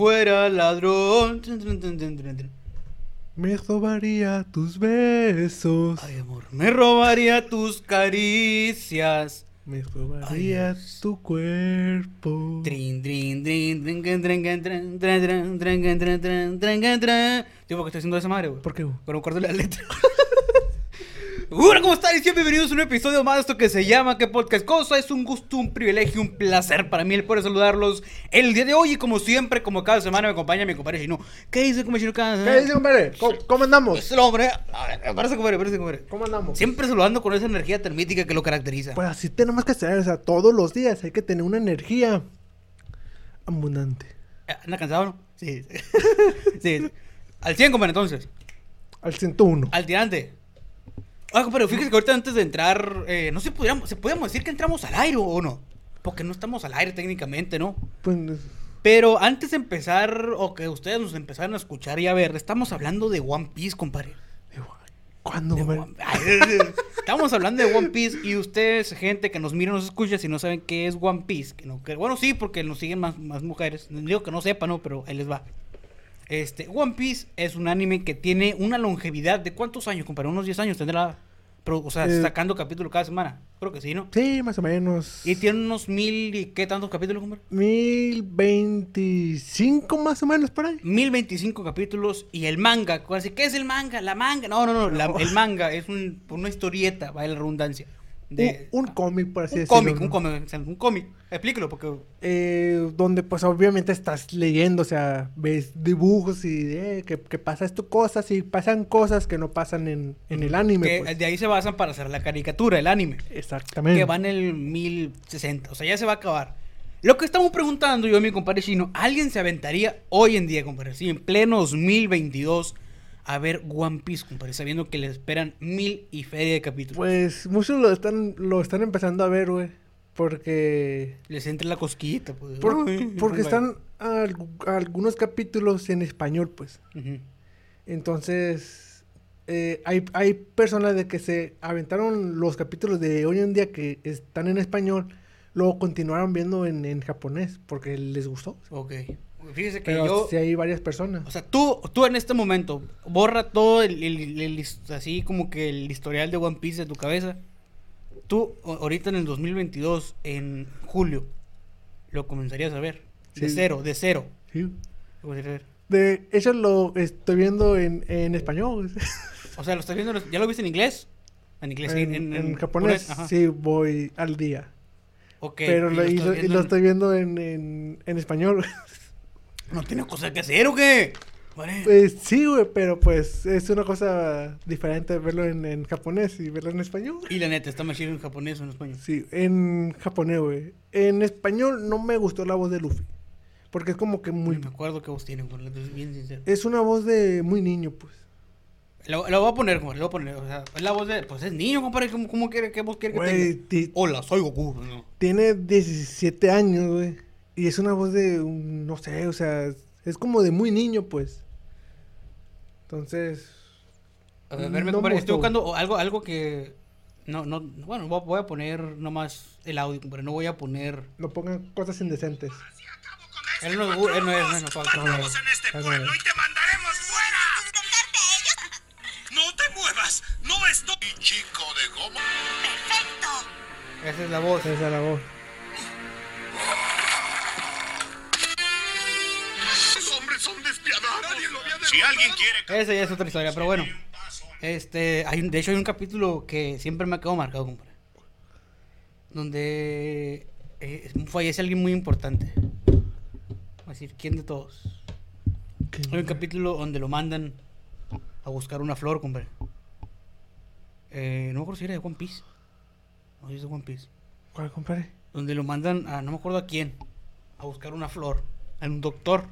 Fuera ladrón. Me robaría tus besos. Ay, amor, me robaría tus caricias. Me robaría tu cuerpo. Trin, trin, trin, trin, trin, trin, trin, trin, trin, trin, trin, trin, trin, trin, trin. Hola, ¿cómo están? Y bienvenidos a un episodio más de esto que se llama ¿Qué podcast cosa? Es un gusto, un privilegio, un placer para mí el poder saludarlos el día de hoy. Y como siempre, como cada semana me acompaña mi compadre Chino. ¿Qué dice, compadre Chino? cada ¿Qué semana? dice, compadre? ¿Cómo, cómo andamos? Es el hombre. Compadre, compadre. ¿Cómo andamos? Siempre saludando con esa energía termítica que lo caracteriza. Pues así tenemos que hacer, o sea, todos los días hay que tener una energía abundante. Eh, ¿Anda cansado, no? Sí. sí. Al 100, compadre, entonces. Al 101. Al tirante. Ah, pero fíjese que ahorita antes de entrar, eh, no sé, podríamos, se podríamos decir que entramos al aire o no. Porque no estamos al aire técnicamente, ¿no? Pues, Pero antes de empezar, o que ustedes nos empezaran a escuchar y a ver, estamos hablando de One Piece, compadre. ¿cuándo, De? One- estamos hablando de One Piece y ustedes, gente que nos mira nos escucha, si no saben qué es One Piece, que no, que, bueno, sí, porque nos siguen más, más mujeres. Digo que no sepan, no, pero ahí les va. Este, One Piece es un anime que tiene una longevidad de cuántos años, compadre, unos 10 años tendrá. Pero, o sea, Eh, sacando capítulo cada semana. Creo que sí, ¿no? Sí, más o menos. Y tiene unos mil y qué tantos capítulos, compadre. 1025 más o menos por ahí. 1025 capítulos y el manga. ¿Qué es el manga? La manga. No, no, no. la- el manga es un, una historieta, vaya la redundancia. De, un, un cómic, por así un decirlo. cómic, ¿no? un cómic, un cómic. Explícalo, porque Eh, donde pues obviamente estás leyendo, o sea, ves dibujos y eh, que, que pasa esto cosas y pasan cosas que no pasan en, en el anime. que pues. de ahí se basan para hacer la caricatura, el anime. Exactamente. Que va en el 1060. O sea, ya se va a acabar. Lo que estamos preguntando yo y mi compadre chino, ¿alguien se aventaría hoy en día, compadre? Sí, en pleno 2022 a ver One Piece, compadre, sabiendo que le esperan mil y feria de capítulos. Pues muchos lo están, lo están empezando a ver, güey. Porque. Les entra la cosquillita, pues. por- porque están al- algunos capítulos en español, pues. Entonces. eh, hay, hay personas de que se aventaron los capítulos de hoy en día que están en español. Luego continuaron viendo en, en japonés porque les gustó. Ok. Fíjese que Pero yo. sí hay varias personas. O sea, tú, tú en este momento, borra todo el, el- el así como que el historial de One Piece de tu cabeza. Tú, ahorita en el 2022, en julio, lo comenzarías a ver. De Sí. cero, de cero. Sí. Lo comenzarías a ver. De hecho, lo estoy viendo en, en español. O sea, lo estás viendo, ¿ya lo viste en inglés? En inglés, sí, en, en japonés, sí, voy al día. Ok, Pero y lo, y lo- y lo en- estoy viendo en, en, en español. ¿No tiene cosa que hacer o qué? Pues sí, güey, pero pues es una cosa diferente verlo en, en japonés y verlo en español. Y la neta, está más chido en japonés o en español. Sí, en japonés, güey. En español no me gustó la voz de Luffy. Porque es como que muy... Me acuerdo qué voz tiene, la neta, bien sincero. Es una voz de muy niño, pues. Lo, lo voy a poner, compadre, lo voy a poner. O sea, es la voz de. Pues es niño, compadre. ¿Cómo, cómo quiere, qué voz quiere que Güey, tenga? Hola, soy Goku. No. tiene 17 años, güey. Y es una voz de, un- no sé, o sea, es como de muy niño, pues. Entonces, A ver, No compadre, estoy buscando algo, algo que. No, no. Bueno, voy a- poner nomás el audio, compadre. No voy a poner. no pongan cosas indecentes. Él no, él no es, no no no, no, no. Estamos en este pueblo no. y te mandaremos fuera. No te muevas, no estoy. Chico de goma. Esa es la voz. Esa es la voz. Si alguien quiere. Esa ya es otra historia, pero bueno. Este, hay un- de hecho hay un capítulo que siempre me ha quedado marcado, compadre. Donde eh, fallece alguien muy importante. Voy a decir, ¿quién de todos? ¿Qué? Hay un capítulo donde lo mandan a buscar una flor, compadre. Eh, no me acuerdo si era de One Piece. No, si es de One Piece. ¿Cuál, compadre? Donde lo mandan a, no me acuerdo a quién, a buscar una flor. A un doctor.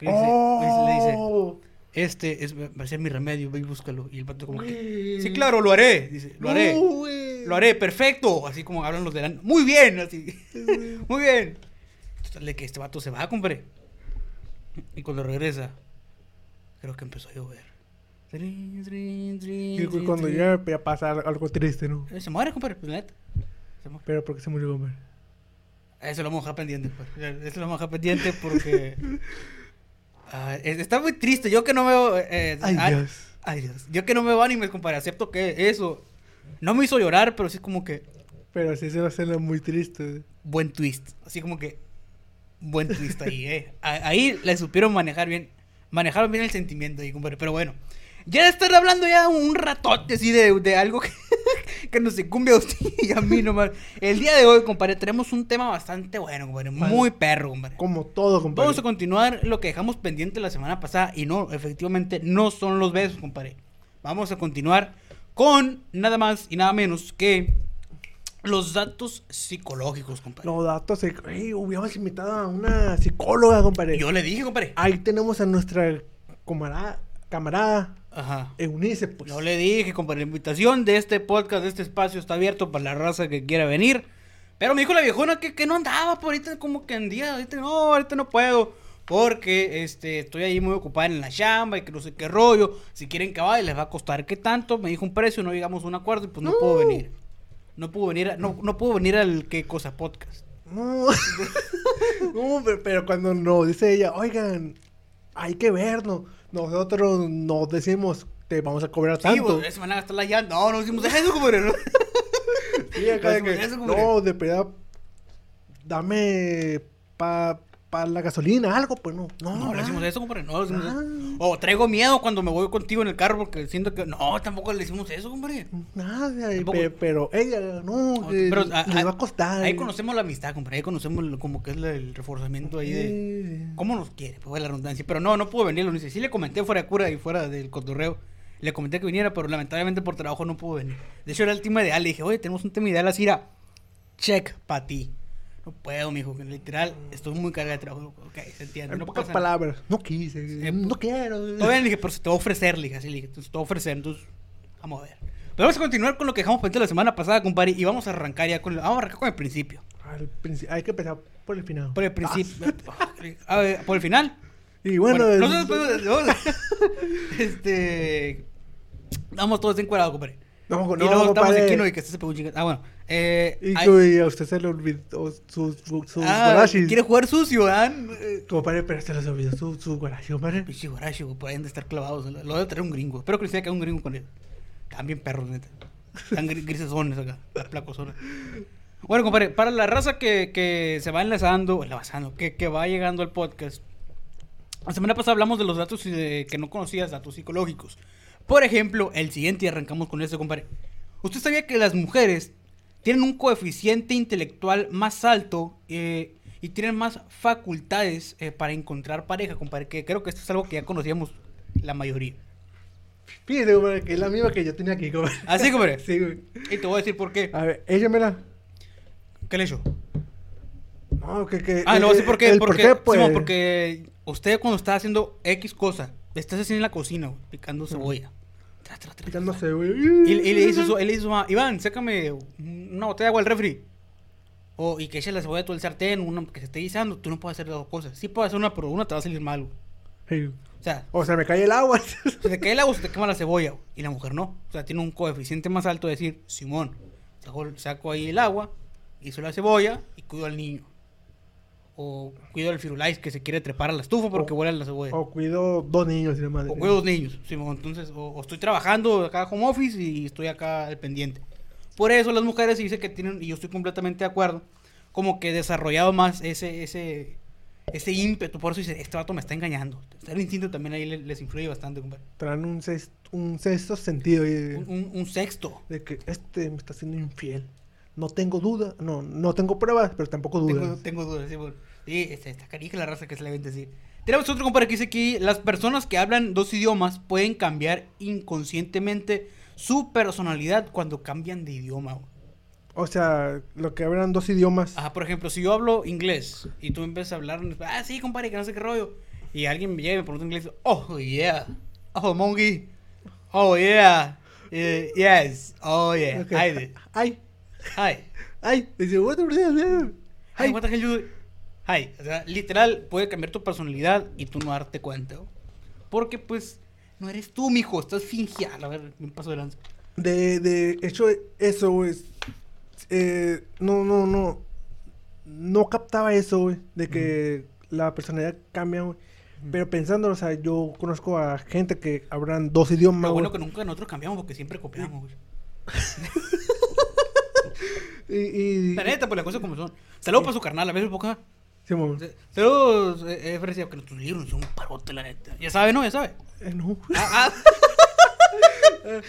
Que dice- Oh, le dice, Este es, va a ser mi remedio, ve y búscalo. Y el pato como que, sí, claro, lo haré. Dice, lo haré. Lo haré, perfecto. Así como hablan los de la... Muy bien, así. Muy bien. Total, de que este vato se va, compadre. Y cuando regresa, creo que empezó a llover. Trin, trin, trin, Y cuando trin. ya pasa algo triste, ¿no? Eh, Se muere, compadre, pues. Se muere. Pero ¿por qué se murió, hombre? Eso lo vamos a dejar pendiente, pues. Eso lo vamos a dejar pendiente porque... Ah, es- está muy triste. Yo que no veo... eh, Ay, ah, Dios. Ay, Dios. Yo que no veo animes, compadre. Acepto que eso... No me hizo llorar, pero sí como que... Pero sí se va a hacer muy triste. buen twist. Así como que buen twist ahí, eh. Ahí le supieron manejar bien, manejaron bien el sentimiento ahí, compadre. Pero bueno, ya de estar hablando ya un ratote así de, de algo que, que nos incumbe a usted y a mí nomás. El día de hoy, compadre, tenemos un tema bastante bueno, compadre. Muy perro, compadre. Como todo, compadre. Vamos a continuar lo que dejamos pendiente la semana pasada y no, efectivamente, no son los besos, compadre. Vamos a continuar con nada más y nada menos que los datos psicológicos, compadre. Los datos, de- ey, hubiéramos invitado a una psicóloga, compadre. Yo le dije, compadre. Ahí tenemos a nuestra camarada, camarada Ajá. Eunice, pues. Yo le dije, compadre, la invitación de este podcast, de este espacio está abierto para la raza que quiera venir. Pero me dijo la viejona que, que no andaba, por ahorita como que en día, ahorita no, ahorita no puedo. Porque este, estoy ahí muy ocupada en la chamba y que no sé qué rollo. Si quieren que vaya, les va a costar qué tanto. Me dijo un precio, no llegamos a un acuerdo y pues no, puedo venir. No puedo venir, a- no, no puedo venir al qué cosa podcast. No, No, pero, pero cuando nos dice ella, oigan, hay que vernos. Nosotros nos decimos, te vamos a cobrar Sí, tanto. pues, esa manera está la llanta. No, no decimos eso, compadre. ¿no? Sí, acá de no que, eso, no, de verdad, dame pa, pa la gasolina, algo, pues no. No, No, le decimos eso, compadre. No, le decimos Ah. eso. O traigo miedo cuando me voy contigo en el carro porque siento que. No, tampoco le decimos eso, compadre. Nada, Tampoco. pe- pero ella, no, No, que pero, a- va a costar. Ahí conocemos la amistad, compadre. Ahí conocemos lo- como que es la- el reforzamiento ahí de. ¿Cómo nos quiere? Pues la redundancia. Pero no, no pudo venir. Lo dice. Sí le comenté fuera de cura y fuera del cotorreo. Le comenté que viniera, pero lamentablemente por trabajo no pudo venir. De hecho, era el tema ideal. Le dije, oye, tenemos un tema ideal así, era check para ti. No puedo, mijo, literal, estoy muy cargada de trabajo. Ok, se entiende. En no pocas palabras, no quise, Eh, no quiero. Todavía le dije, pero se te va a ofrecer, le dije, así le dije, entonces te va a ofrecer, entonces, vamos a ver. Pero vamos a continuar con lo que dejamos pendiente la semana pasada, compadre, y vamos a arrancar ya con, el- vamos a arrancar con el principio. Princi- hay que empezar por el final. Por el principio. A ver, por el final. Y bueno, el- nosotros podemos- este, vamos todos encuadrados, compadre. No, y no, luego estamos compadre. aquí, no, y que se pegó un chinga- Ah, bueno. Eh, Y hay- que a usted se le olvidó sus su, sus ah, guarachis. quiere jugar sucio, ¿ah? Eh, Compadre, pero se les olvidó su, su guarachi, compadre. Pinche guarache, güey, pueden de estar clavados. Lo debe traer un gringo. Espero que les haya quedado un gringo con él. Bien perros, neta. Están gri- grisesones acá, las placosonas. Bueno, compadre, para la raza que, que se va enlazando, enlazando, que, que va llegando al podcast. La semana pasada hablamos de los datos y de- que no conocías, datos psicológicos. Por ejemplo, el siguiente, y arrancamos con este, compadre. ¿Usted sabía que las mujeres tienen un coeficiente intelectual más alto eh, y tienen más facultades eh, para encontrar pareja, compadre? Que creo que esto es algo que ya conocíamos la mayoría. Fíjese, compadre, que es la misma que yo tenía aquí, compadre. ¿Así, compadre? Sí, güey. Y te voy a decir por qué. A ver, échamela. ¿Qué le hecho? No, que, que. Ah, no, eh, sí, ¿por qué? el Porque, por qué, pues. Simón, porque usted cuando está haciendo X cosa, estás haciendo en la cocina, picando cebolla. Tra, tra, tra. Picándose, güey. Y, y le dice su, él le dice a su mamá, Iván, sácame una botella de agua al refri. O, y que eche la cebolla todo el sartén, una que se esté guisando, tú no puedes hacer las dos cosas. Sí puedes hacer una, pero una te va a salir mal, güey. Sí. O sea, O sea, me cae el agua. se te cae el agua, se te quema la cebolla, güey, y la mujer no. O sea, tiene un coeficiente más alto de decir, Simón, saco, saco ahí el agua, hizo la cebolla y cuido al niño. O cuido al firulais que se quiere trepar a la estufa porque O- huele a la cebolla. o cuido dos niños y demás. O cuido dos niños. Entonces, o, o estoy trabajando acá home office y estoy acá al pendiente. Por eso las mujeres dicen que tienen, y yo estoy completamente de acuerdo, como que desarrollado más ese, ese, ese ímpetu. Por eso dice, este vato me está engañando. El instinto también ahí le- les influye bastante, compadre. Traen un sexto, un sexto sentido de, Un, un- un sexto. de que este me está siendo infiel. No tengo duda, no, no tengo pruebas, pero tampoco Tengo, dudas. tengo dudas, sí, bueno. Sí, este, está carija la raza que se le vende así. Tenemos otro compadre que dice que las personas que hablan dos idiomas pueden cambiar inconscientemente su personalidad cuando cambian de idioma. güey. O sea, lo que hablan dos idiomas. Ajá, por ejemplo, si yo hablo inglés y tú empiezas a hablar, ah, sí, compadre, que no sé qué rollo. Y alguien me llega y me pregunta en inglés, oh, yeah. Oh, monkey. Oh, yeah. Eh, yes. Oh, yeah. Ok. Hi there. Ay, Hi. ay. Dice, what the hell? Hi, what the hell you Hi. O sea, literal, puede cambiar tu personalidad y tú no darte cuenta. güey. Porque, pues, no eres tú, mijo. Estás fingiendo. A ver, me paso de lanza. De, de hecho, eso, güey. eh, no, no, no. No captaba eso, güey. De que la personalidad cambia, güey. Pero pensando, o sea, yo conozco a gente que hablan dos idiomas, Lo bueno güey. que nunca nosotros cambiamos porque siempre copiamos, güey. Y, y, La neta, pues las cosas como son. Saludos para su carnal, a veces poca. Eh, eh, Fresia, que tus libros son un parote, la neta. Ya sabe, ¿no? Ya sabe. Eh, no. Ah, ah.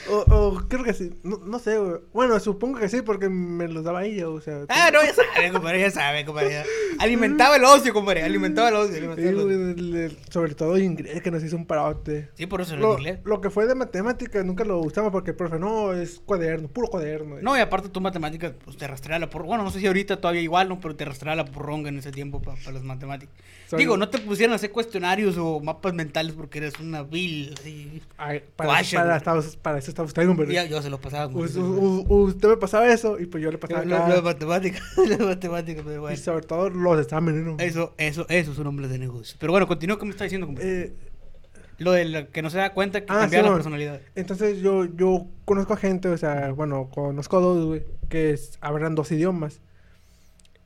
O, o creo que sí. No, no sé, güey. Bueno, supongo que sí, porque me los daba ella, o sea. Ah, no, ya sabe, compadre, ya sabe, compadre. Alimentaba el ocio, compadre. Alimentaba el ocio. Sí, alimentaba el güey, ocio. el- el- sobre todo inglés, que nos hizo un parote. Sí, por eso lo Lo, inglés. lo que fue de matemáticas nunca lo gustaba porque el profe, no, es cuaderno, puro cuaderno. No, y aparte tu matemáticas, pues te rastreaba la por... Bueno, no sé si ahorita todavía igual, ¿no? Pero te rastreaba la porronga en ese tiempo para las matemáticas. Soy- Digo, no te pusieron a hacer cuestionarios o mapas mentales porque eres una vil, así. Ay, para, para, para eso estaba usted, hombre. Ya, yo se lo pasaba. como u- u- usted me pasaba eso y pues yo le pasaba Lo, lo de matemáticas, lo de matemáticas, pero Y sobre todo los exámenes, ¿no? Eso, eso, eso son hombres de negocio. Pero bueno, continúa con me está diciendo, compadre. Eh, Lo de la- que no se da cuenta que Ah, cambia sí, la personalidad. entonces yo, yo conozco a gente, o sea, bueno, conozco a dos, güey, que es- hablan dos idiomas.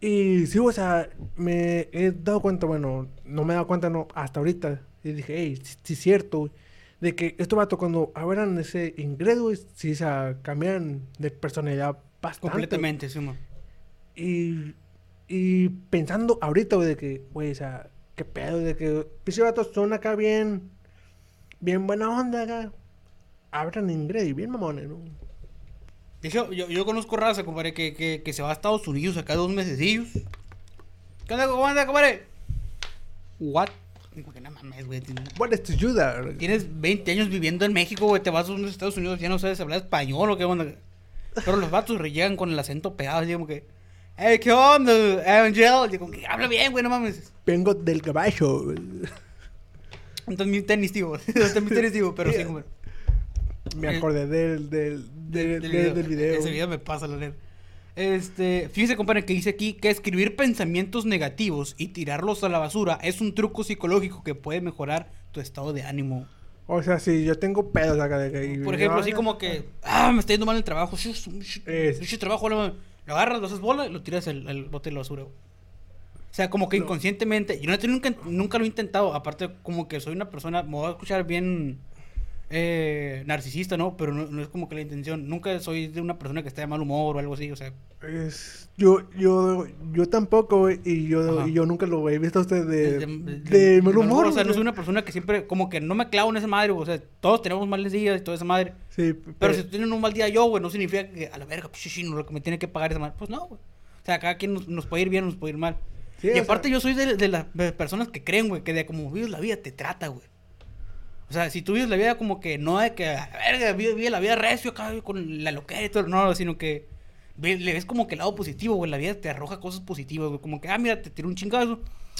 Y sí, o sea, me he dado cuenta, bueno, no me he dado cuenta no, hasta ahorita. Y dije, hey, sí, sí es cierto, güey. De que estos vatos cuando hablan ese inglés, güey, sí, o sea, cambian de personalidad bastante. Completamente, sí, man. Y, y pensando ahorita, güey, de que, güey, o sea, qué pedo, de que pinche vatos son acá bien, bien buena onda acá. Hablan inglés y bien mamones, ¿no? De hecho, yo, yo conozco raza, compadre, que, que, que se va a Estados Unidos acá dos mesecillos. ¿Qué onda, compadre? What? Digo que no mames, güey. What is to you there? Tienes 20 años viviendo en México, güey. Te vas a unos Estados Unidos, ya no sabes hablar español o qué onda. Pero los vatos llegan con el acento pegado, así como que. Hey, ¿qué onda, Angel? Digo, que habla bien, güey, no mames. Vengo del caballo. Entonces mi tenis, tío. Entonces mi tenis, tío, pero sí, compadre. Me acordé del, del, del, del, del video. Ese video me pasa, la neta. Este, fíjese, compadre, que dice aquí que escribir pensamientos negativos y tirarlos a la basura es un truco psicológico que puede mejorar tu estado de ánimo. O sea, si yo tengo pedos acá de que... Por ejemplo, así como que, ah, me está yendo mal el trabajo, shh, trabajo, lo, lo agarras, lo haces bola y lo tiras al, al bote de la basura. O sea, como que inconscientemente, yo no nunca, nunca lo he intentado, aparte como que soy una persona, me voy a escuchar bien eh, narcisista, ¿no? Pero no, no es como que la intención, nunca soy de una persona que esté de mal humor o algo así, o sea, Es, yo, yo, yo tampoco, güey, y yo, y yo nunca lo he visto a usted de, de, de, de- mal humor. O sea, no soy una persona que siempre, como que no me clavo en esa madre, güey, o sea, todos tenemos males días y toda esa madre. Sí, Pero pero, si tienen un mal día yo, güey, no significa que a la verga, pues, sí, no, lo que me tiene que pagar esa madre. Pues no, güey. O sea, cada quien nos, nos puede ir bien, nos puede ir mal. Sí, y o sea- aparte yo soy de, las personas que creen, güey, que de como vives la vida te trata, güey. O sea, si tú vives la vida como que no de que, a verga, vive, vive la vida recio acá con la loquera y todo, no, sino que le ves como que el lado positivo, güey, la vida te arroja cosas positivas, güey, como que, ah, mira, te tiró un chingazo,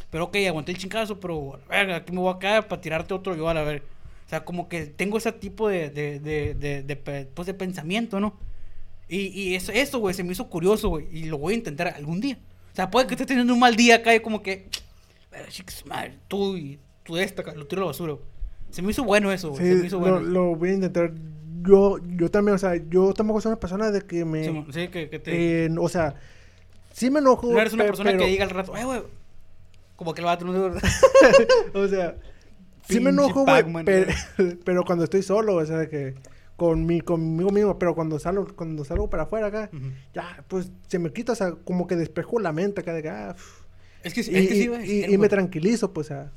pero ok, aguanté el chingazo, pero, a verga, aquí me voy a caer para tirarte otro yo a la. O sea, como que tengo ese tipo de, de, de, de, pues, de pensamiento, ¿no? Y, y eso, eso, güey, se me hizo curioso, güey, y lo voy a intentar algún día. O sea, puede que estés teniendo un mal día acá y como que, "Verga, chicas, madre, tú y tú esta, lo tiro a la basura, güey. Se me hizo bueno eso, güey, se me hizo lo, bueno. lo voy a intentar. Yo, yo también, o sea, yo tampoco soy una persona de que me... Sí, que, que te... eh, o sea, sí me enojo. no eres una pe- persona pero- que diga al rato, eh, güey, como que el vato no o sea, sí me enojo, güey, pero, pero cuando estoy solo, o sea, que con mi, conmigo mismo, pero cuando salgo, cuando salgo para afuera acá, ya, pues se me quita, o sea, como que despejo la mente acá de que, ah. Es que, sí- y, es que sí, güey. y- y me tranquilizo, pues, o sea,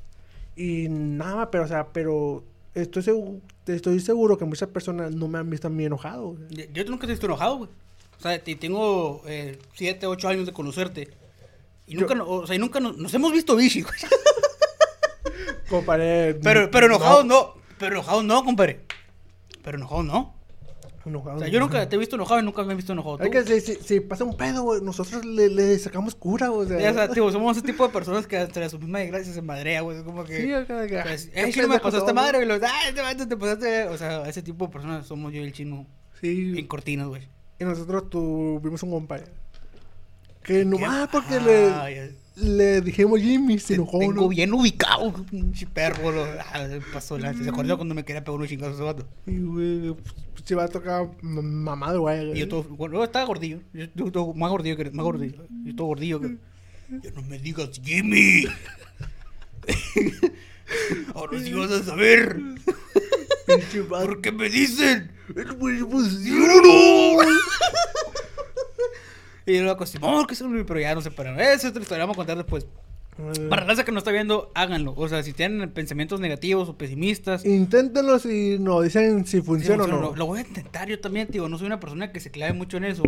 y nada pero, o sea, pero estoy seguro, estoy seguro que muchas personas no me han visto a mí enojado. Yo nunca te he visto enojado, güey. O sea, te- tengo 7, 8 años de conocerte. Y Yo- nunca, no- o sea, y nunca nos, nos hemos visto bichi, güey. Comparé, Pero, pero enojados no. Pero enojados no, compadre. Pero enojados no. O sea, yo nunca te he visto enojado y nunca me he visto enojado. ¿Tú? que, si, si- si pasa un pedo, güey, nosotros le, le sacamos cura. O sea, Ya, o sea, tío, somos ese tipo de personas que entre su misma desgracia se madrea, güey. Es como que. Sí, acá, acá. pues, eh, chino, me pasó esta madre, güey. Los, ay, te vato, te pasaste. O sea, ese tipo de personas somos yo y el chino Sí. en cortinas, güey. Y nosotros tuvimos un compa. Que nomás porque Ay, le, le dijimos Jimmy, se enojó, tengo ¿no? bien ubicado, pinche perro. Lo, ah, pasó la, se acordó cuando me quería pegar unos chingazos ese vato. Y, güey, pues, se va a tocar mamado, güey. Y yo todo, bueno, yo estaba gordillo. Yo, yo todo más gordillo que más gordillo. Yo todo gordillo que. Ya no me digas Jimmy. Ahora sí vas a saber. ¿Por qué me dicen? El pues, ¡Lloro! Y lo acostumbrado, que son pero ya no se pararon. Esa es otra historia, vamos a contar después. Para la raza que no está viendo, háganlo. O sea, si tienen pensamientos negativos o pesimistas, Inténtenlo si nos dicen si Sí, funciona o no. Lo, lo voy a intentar yo también, tío. No soy una persona que se clave mucho en eso.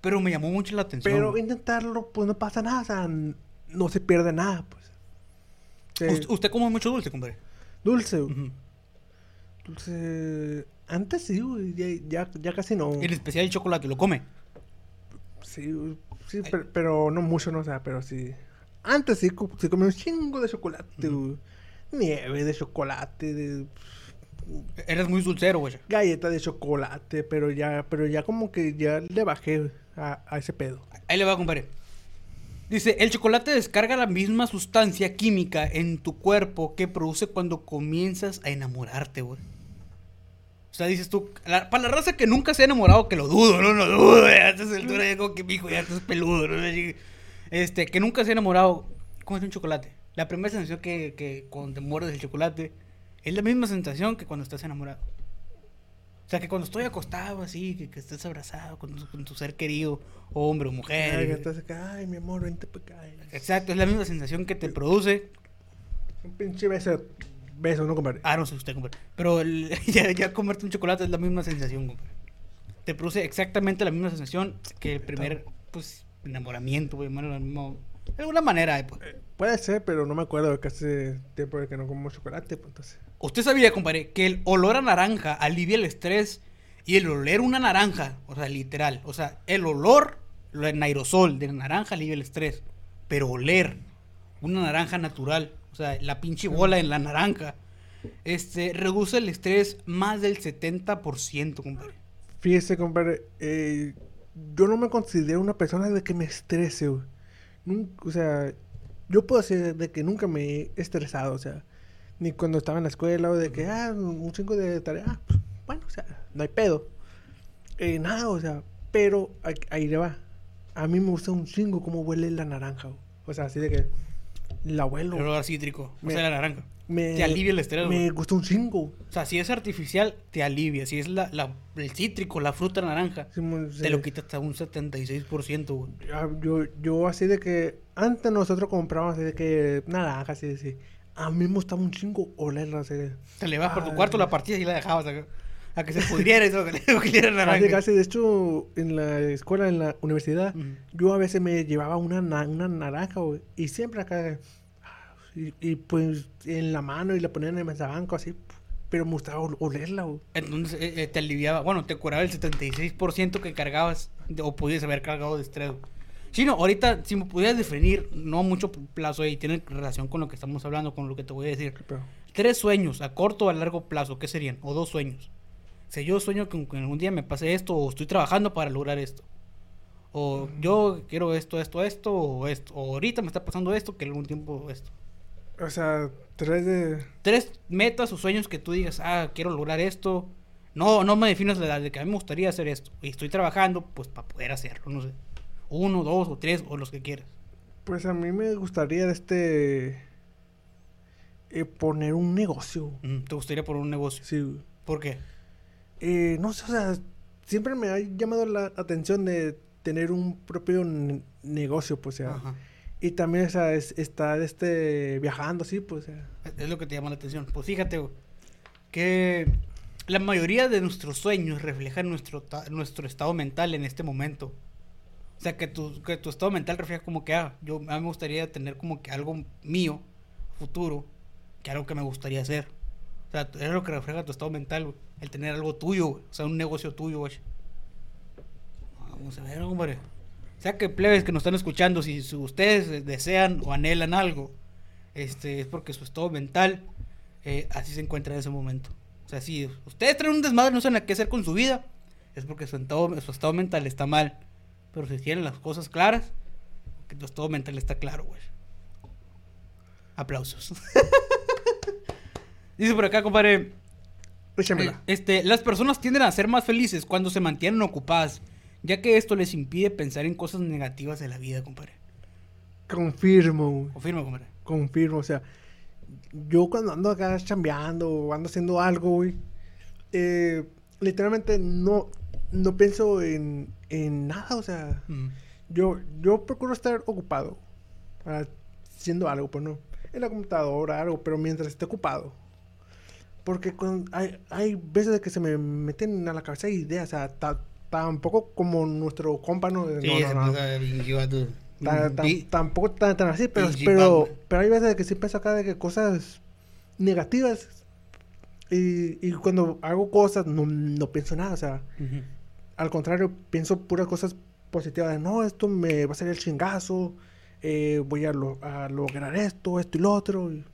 Pero me llamó mucho la atención. Pero intentarlo, pues no pasa nada. O sea, no se pierde nada, pues. Usted come mucho dulce, compadre. Dulce. Dulce. Antes sí, güey. Ya, ya, ya casi no. En especial el chocolate, ¿lo come? Sí, sí pero, pero no mucho, no, o sea, pero sí. Antes sí, sí comía un chingo de chocolate, güey. Nieve de chocolate, de Eres muy dulcero, güey. galleta de chocolate, pero ya, pero ya como que ya le bajé a, a ese pedo. Ahí le va, compadre. Dice, el chocolate descarga la misma sustancia química en tu cuerpo que produce cuando comienzas a enamorarte, güey. O sea, dices tú, la- para la raza que nunca se ha enamorado, que lo dudo, no, no dudo, güey, a esta altura ya como que mi hijo ya estás peludo, ¿no? Este, que nunca se ha enamorado, cómete un chocolate. La primera sensación que, que cuando te muerdes el chocolate es la misma sensación que cuando estás enamorado. O sea, que cuando estoy acostado así, que, que estés abrazado con, tu- con tu ser querido, hombre o mujer. Ay, que estás acá, ay, mi amor, vente para acá. Exacto, es la misma sensación que te produce. Un pinche beso, beso, ¿no, compadre? Ah, no sé usted, compadre. Pero el- ya, ya comerte un chocolate es la misma sensación, compadre. Te produce exactamente la misma sensación que el primer, pues, enamoramiento, güey. Misma- de alguna manera, eh, pues. Puede ser, pero no me acuerdo que hace tiempo que no como chocolate, pues entonces. Usted sabía, compadre, que el olor a naranja alivia el estrés y el oler una naranja, o sea, literal. O sea, el olor, lo- el aerosol de naranja alivia el estrés. Pero oler una naranja natural, sea, la pinche bola en la naranja, este, reduce el estrés más del 70%, compadre. Fíjese, compadre, eh, yo no me considero una persona de que me estrese, güey. O sea, yo puedo decir de que nunca me he estresado, o sea, ni cuando estaba en la escuela o de que, ah, un chingo de tarea, ah, pues, bueno, o sea, no hay pedo. Eh, nada, o sea, pero ahí, ahí le va. A mí me gusta un chingo cómo huele la naranja, güey. O sea, así de que la huelo. El olor cítrico, o Me- sea, la naranja. me, te alivia el estrés, Me gusta un chingo. O sea, si es artificial, te alivia. Si es la, la- el cítrico, la fruta naranja, Sí, te lo quita hasta un 76%, güey. Ah, Yo, yo así de que antes nosotros comprábamos así de que naranja, así de así. A mí me gustaba un chingo olerla así de. Te le vas por tu Ay. cuarto, la partías y la dejabas a, a que se pudriera todo, que le naranja. Casi, de hecho, en la escuela, en la universidad, Ujú. yo a veces me llevaba una, na- una naranja, y siempre acá, y, y, pues en la mano y la ponía en el mesabanco así, pero me gustaba ol- olerla. Entonces eh, eh, te aliviaba, bueno, te curaba el 76% que cargabas o pudieras haber cargado de estrés. Sí, no, ahorita, si me pudieras definir, no a mucho plazo y tiene relación con lo que estamos hablando, con lo que te voy a decir. Pero, Tres sueños, a corto o a largo plazo, ¿qué serían? O dos sueños. O sea, yo sueño que, que algún día me pase esto, o estoy trabajando para lograr esto. O yo quiero esto, esto, esto, o esto. O ahorita me está pasando esto, que algún tiempo esto. o sea, tres de... Tres metas o sueños que tú digas, ah, quiero lograr esto. No, no me definas la edad de que a mí me gustaría hacer esto. Y estoy trabajando, pues, para poder hacerlo, no sé. Uno, dos o tres, o los que quieras. Pues a mí me gustaría este... eh, poner un negocio. Mm, ¿Te gustaría poner un negocio? Sí. ¿Por qué? Eh, no sé, o sea, siempre me ha llamado la atención de tener un propio ne- negocio, pues, o sea. Ajá. Y también, o sea, es- estar este, viajando, sí, pues, o sea. Es lo que te llama la atención. Pues fíjate, güey, que la mayoría de nuestros sueños reflejan nuestro, nuestro estado mental en este momento. O sea, que tu, que tu estado mental refleja como que, ah, yo a mí me gustaría tener como que algo mío, futuro, que algo que me gustaría hacer. O sea, es lo que refleja tu estado mental, güey. El tener algo tuyo, güey. O sea, un negocio tuyo, güey. Vamos a ver, hombre. O sea, que plebes que nos están escuchando, si ustedes desean o anhelan algo, este, es porque su estado mental eh, así se encuentra en ese momento. O sea, si ustedes traen un desmadre, no saben qué hacer con su vida, es porque su estado, su estado mental está mal. Pero si tienen las cosas claras, que tu estado mental está claro, güey. Aplausos. Dice por acá, compadre. Échamela. eh, Este, las personas tienden a ser más felices cuando se mantienen ocupadas, ya que esto les impide pensar en cosas negativas de la vida, compadre. Confirmo, güey. Confirma, compadre. Confirmo, o sea, yo cuando ando acá chambeando o ando haciendo algo, güey, eh, literalmente no, no pienso en, en nada, o sea, Mm. yo, yo procuro estar ocupado, ah, haciendo algo, pues no, en la computadora, algo, pero mientras esté ocupado. Porque cuando hay, hay veces de que se me meten a la cabeza ideas, o sea, ta- tampoco como nuestro compa, ¿no? Sí, No, no, tampoco tan, tan así, pero, pero, pero hay veces que sí pienso acá de que cosas negativas. Y, y cuando hago cosas no, no pienso nada, o sea, al contrario, pienso puras cosas positivas. De, no, esto me va a salir el chingazo, eh, voy a, lo- a lograr esto, esto y lo otro. y-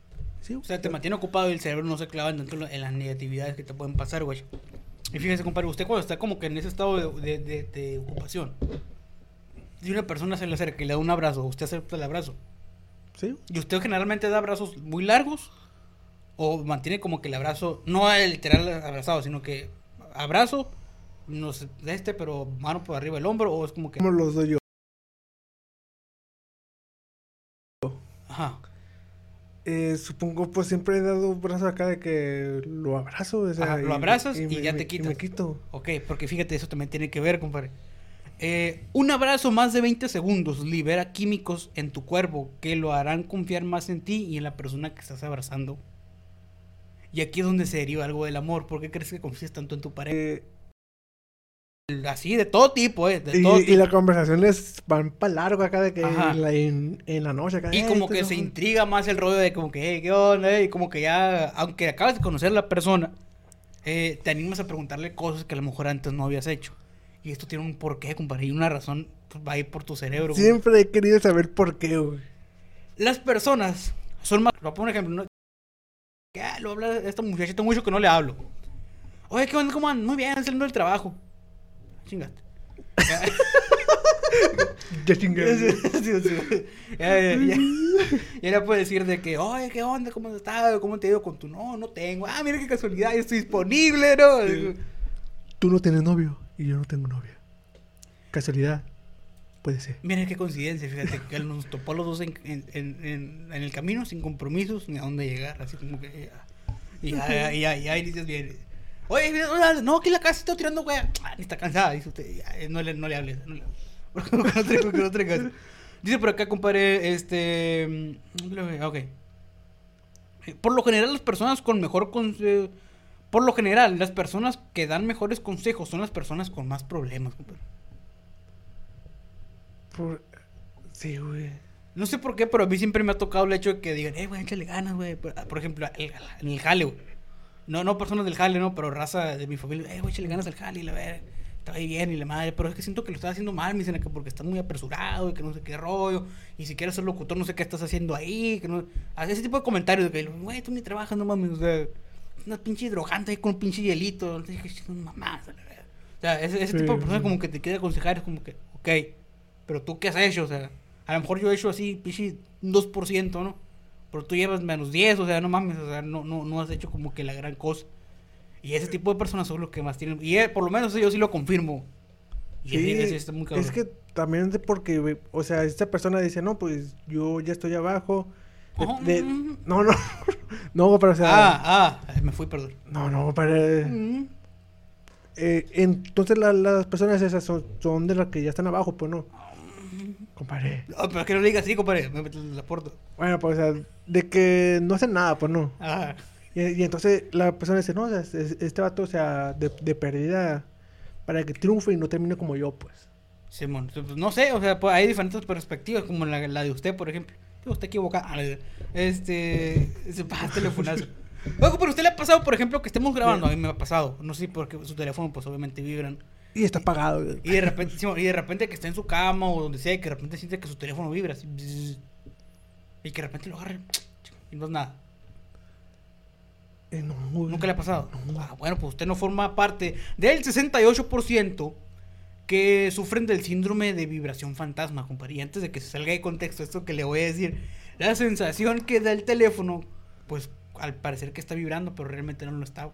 sí, O sea, te mantiene ocupado y el cerebro no se clava en tanto en las negatividades que te pueden pasar, güey. Y fíjese, compadre, usted cuando está como que en ese estado de, de- de- de ocupación, si una persona se le acerca y le da un abrazo, usted acepta el abrazo. sí. ¿Y usted generalmente da abrazos muy largos? ¿O mantiene como que el abrazo, no el literal abrazado, sino que abrazo, no sé, este, pero mano por arriba del hombro? ¿O es como que... ¿Cómo los doy yo? Ajá. Eh, supongo, pues siempre he dado brazos acá de que lo abrazo. o sea, Ajá, lo abrazas y me- ya te quitas. me quito. Ok, porque fíjate, eso también tiene que ver, compadre. Eh, un abrazo más de 20 segundos libera químicos en tu cuerpo que lo harán confiar más en ti y en la persona que estás abrazando. Y aquí es donde se deriva algo del amor. ¿Por qué crees que confías tanto en tu pareja? Eh, Así, de todo tipo, ¿eh? De Y, todo y tipo. las conversaciones van para largo acá de que en la, en, en la noche acá. Y "Eh, como que no- se intriga más el rollo de como que, "Hey, ¿qué onda? Y como que ya, aunque acabas de conocer a la persona, eh, te animas a preguntarle cosas que a lo mejor antes no habías hecho. Y esto tiene un porqué, compadre, y una razón pues, va a ir por tu cerebro. güey. Siempre he querido saber por qué, güey. Las personas son más. Voy a poner un ejemplo. ¿no? Ah, lo habla esta muchachita mucho que no le hablo. Oye, ¿qué onda? ¿Cómo andas? Muy bien, saliendo del trabajo. Chingaste. Ya. Sí, sí, sí. Ya, ya, ya. Decir de que, oye, ¿qué onda? ¿Cómo has estado? ¿Cómo te ha ido con tu no? No tengo. Ah, mira qué casualidad, yo estoy disponible, ¿no? Tú no tienes novio y yo no tengo novia. Casualidad. Puede ser. Mira qué coincidencia, fíjate, que nos topó los dos en, en, en, en- el camino sin compromisos ni a dónde llegar, así como que. Y ya, ya, ya, ya, dices bien. Oye, no, en la casa está tirando wea. Ah, ni está cansada, dice usted. eh, no, le, no le hables, no le hables. Dice por acá, compadre, este. mm. Ok. Eh, Por lo general, las personas con mejor. conse- Por lo general, las personas que dan mejores consejos son las personas con más problemas, compadre. Por... Sí, güey. No sé por qué, pero a mí siempre me ha tocado el hecho de que digan, eh, güey, échale ganas, güey. Por, por ejemplo, el- en el jale, güey. No, no personas del jale, no, pero raza de mi familia, eh, güey, échale ganas al jale y la ver, está ahí bien y la madre. Pero es que siento que lo estás haciendo mal, me dicen que porque estás muy apresurado y que no sé qué rollo. Y si quieres ser locutor, no sé qué estás haciendo ahí. Que no... Ese tipo de comentarios de que, güey, tú ni trabajas, no mames, o sea, una pinche drogante ahí con un pinche hielito. Qué, mamás, la verga. O sea, ese, ese Sí, tipo de personas sí. como que te quiere aconsejar, es como que, ok, pero tú qué has hecho, o sea, a lo mejor yo he hecho así, un 2%, ¿no? Pero tú llevas menos 10, o sea, no mames, o sea, no, no, no has hecho como que la gran cosa. Y ese tipo de personas son los que más tienen, y eh, por lo menos yo sí lo confirmo. Y Sí, está muy cabrón. es que también de porque, o sea, esta persona dice, no, pues yo ya estoy abajo. de- Ajá, de- mm. No, no, no, pero o sea, Ah, ah, me fui, perdón. no, no. Mm. Eh, entonces la- las personas esas son, son de las que ya están abajo, pues no. Compadre. Ah, pero es que no le digas así, compadre, me meto la puerta. Bueno, pues o sea, de que no hacen nada, pues no. Ah, Y, y entonces la persona dice, no, o sea, es- es- este vato, o sea, de, de pérdida para que triunfe y no termine como yo, pues. Simón, pues, no sé, o sea, pues, hay diferentes perspectivas, como la, la de usted, por ejemplo. Usted equivocado. Ah, Este. Se pasa telefonazo. Oiga, pero usted le ha pasado, por ejemplo, que estemos grabando. A mí me ha pasado. No sé porque su teléfono, pues obviamente vibran. Y está apagado. Y de repente, y de repente que está en su cama o donde sea, y que de repente siente que su teléfono vibra. así, y que de repente lo agarre. Y no es nada. Eh, no. ¿Nunca le ha pasado? Ah, bueno, pues usted no forma parte del 68% que sufren del síndrome de vibración fantasma, compadre. Y antes de que se salga de contexto esto que le voy a decir, la sensación que da el teléfono, pues al parecer que está vibrando, pero realmente no lo está.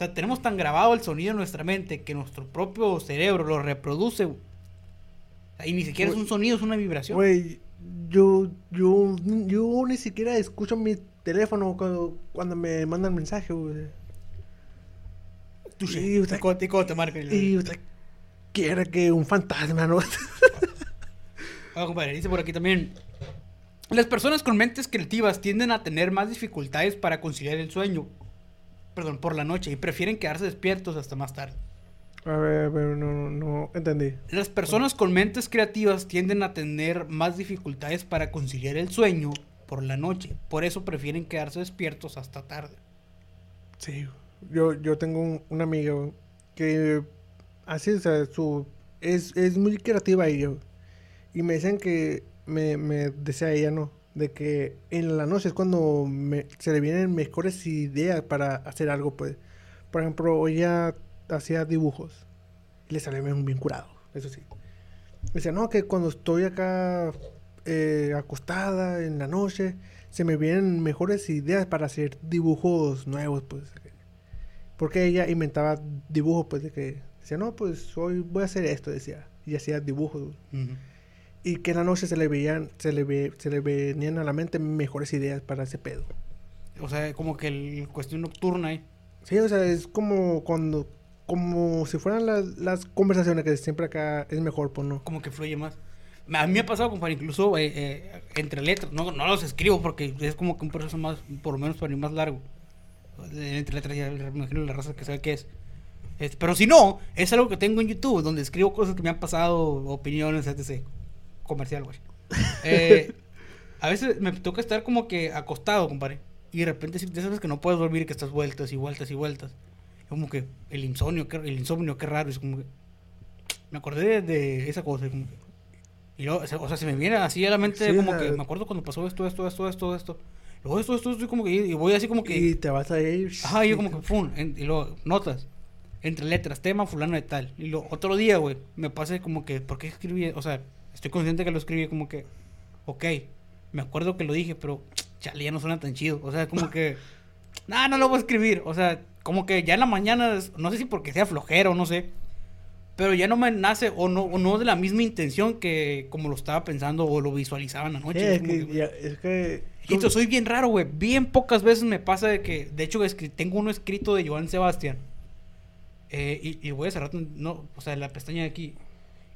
O sea, tenemos tan grabado el sonido en nuestra mente que nuestro propio cerebro lo reproduce. O sea, y ni siquiera es un sonido, es una vibración. Güey, yo, yo, yo ni siquiera escucho mi teléfono cuando, cuando me mandan mensaje, güey. Y usted- Y cuando- y te marca Y usted quiere que un fantasma, ¿no? Ah, compadre, dice por aquí también. Las personas con mentes creativas tienden a tener más dificultades para conciliar el sueño. Perdón, por la noche y prefieren quedarse despiertos hasta más tarde. A ver, a ver, no, no, no entendí. Las personas con mentes creativas tienden a tener más dificultades para conciliar el sueño por la noche. Por eso prefieren quedarse despiertos hasta tarde. Sí, yo, yo tengo un- una amiga que así, o sea, su, es, es muy creativa ella. Y me dicen que, me, me decía ella, ¿no? De que en la noche es cuando me- se le vienen mejores ideas para hacer algo, pues. Por ejemplo, ella hacía dibujos y le salía bien, curado, eso sí. Decía, no, que cuando estoy acá eh, acostada en la noche, se me vienen mejores ideas para hacer dibujos nuevos, pues. Porque ella inventaba dibujos, pues, de que decía, no, pues hoy voy a hacer esto, decía. Y hacía dibujos. güey. Ujú. Y que en la noche se le veían, se le ve, se le venían a la mente mejores ideas para ese pedo. O sea, como que el cuestión nocturna ahí. Sí, o sea, es como cuando, como si fueran las, las conversaciones que siempre acá es mejor, pues no. como que fluye más. A mí me ha pasado, compadre, incluso eh, eh, entre letras. No, no los escribo porque es como que un proceso más, por lo menos para mí, más largo. Eh, Entre letras ya me imagino la raza que sabe qué es. Este, pero si no, es algo que tengo en YouTube, donde escribo cosas que me han pasado, opiniones, etc. Comercial, güey. Eh, a veces me toca estar como que acostado, compadre. Y de repente, ya sabes que no puedes dormir, que estás vueltas y vueltas y vueltas. Como que el insomnio, qué- el insomnio, qué raro. Es como que me acordé de, de esa cosa. y como que- y luego, o sea, se me viene así a la mente Sí, como sea, que me acuerdo cuando pasó esto, esto, esto, esto, esto. Luego esto, esto, esto, y como que y voy así como que. Y te vas a ir. Ajá, yo como que, pum, en- y luego, notas, entre letras, tema fulano de tal. Y luego, otro día, güey, me pasa como que, ¿por qué escribí? O sea, estoy consciente que lo escribí como que, ok, me acuerdo que lo dije, pero, chale, ya no suena tan chido. O sea, como que, nah, no lo voy a escribir. O sea, como que ya en la mañana, no sé si porque sea flojero, no sé. Pero ya no me nace, o no, o no de la misma intención que como lo estaba pensando o lo visualizaba en la Sí, noche. es, Es que, que- ya- es que. esto soy bien raro, güey. Bien pocas veces me pasa de que, de hecho, tengo uno escrito de Joan Sebastián. Eh, y, y voy a cerrar, no, o sea, la pestaña de aquí.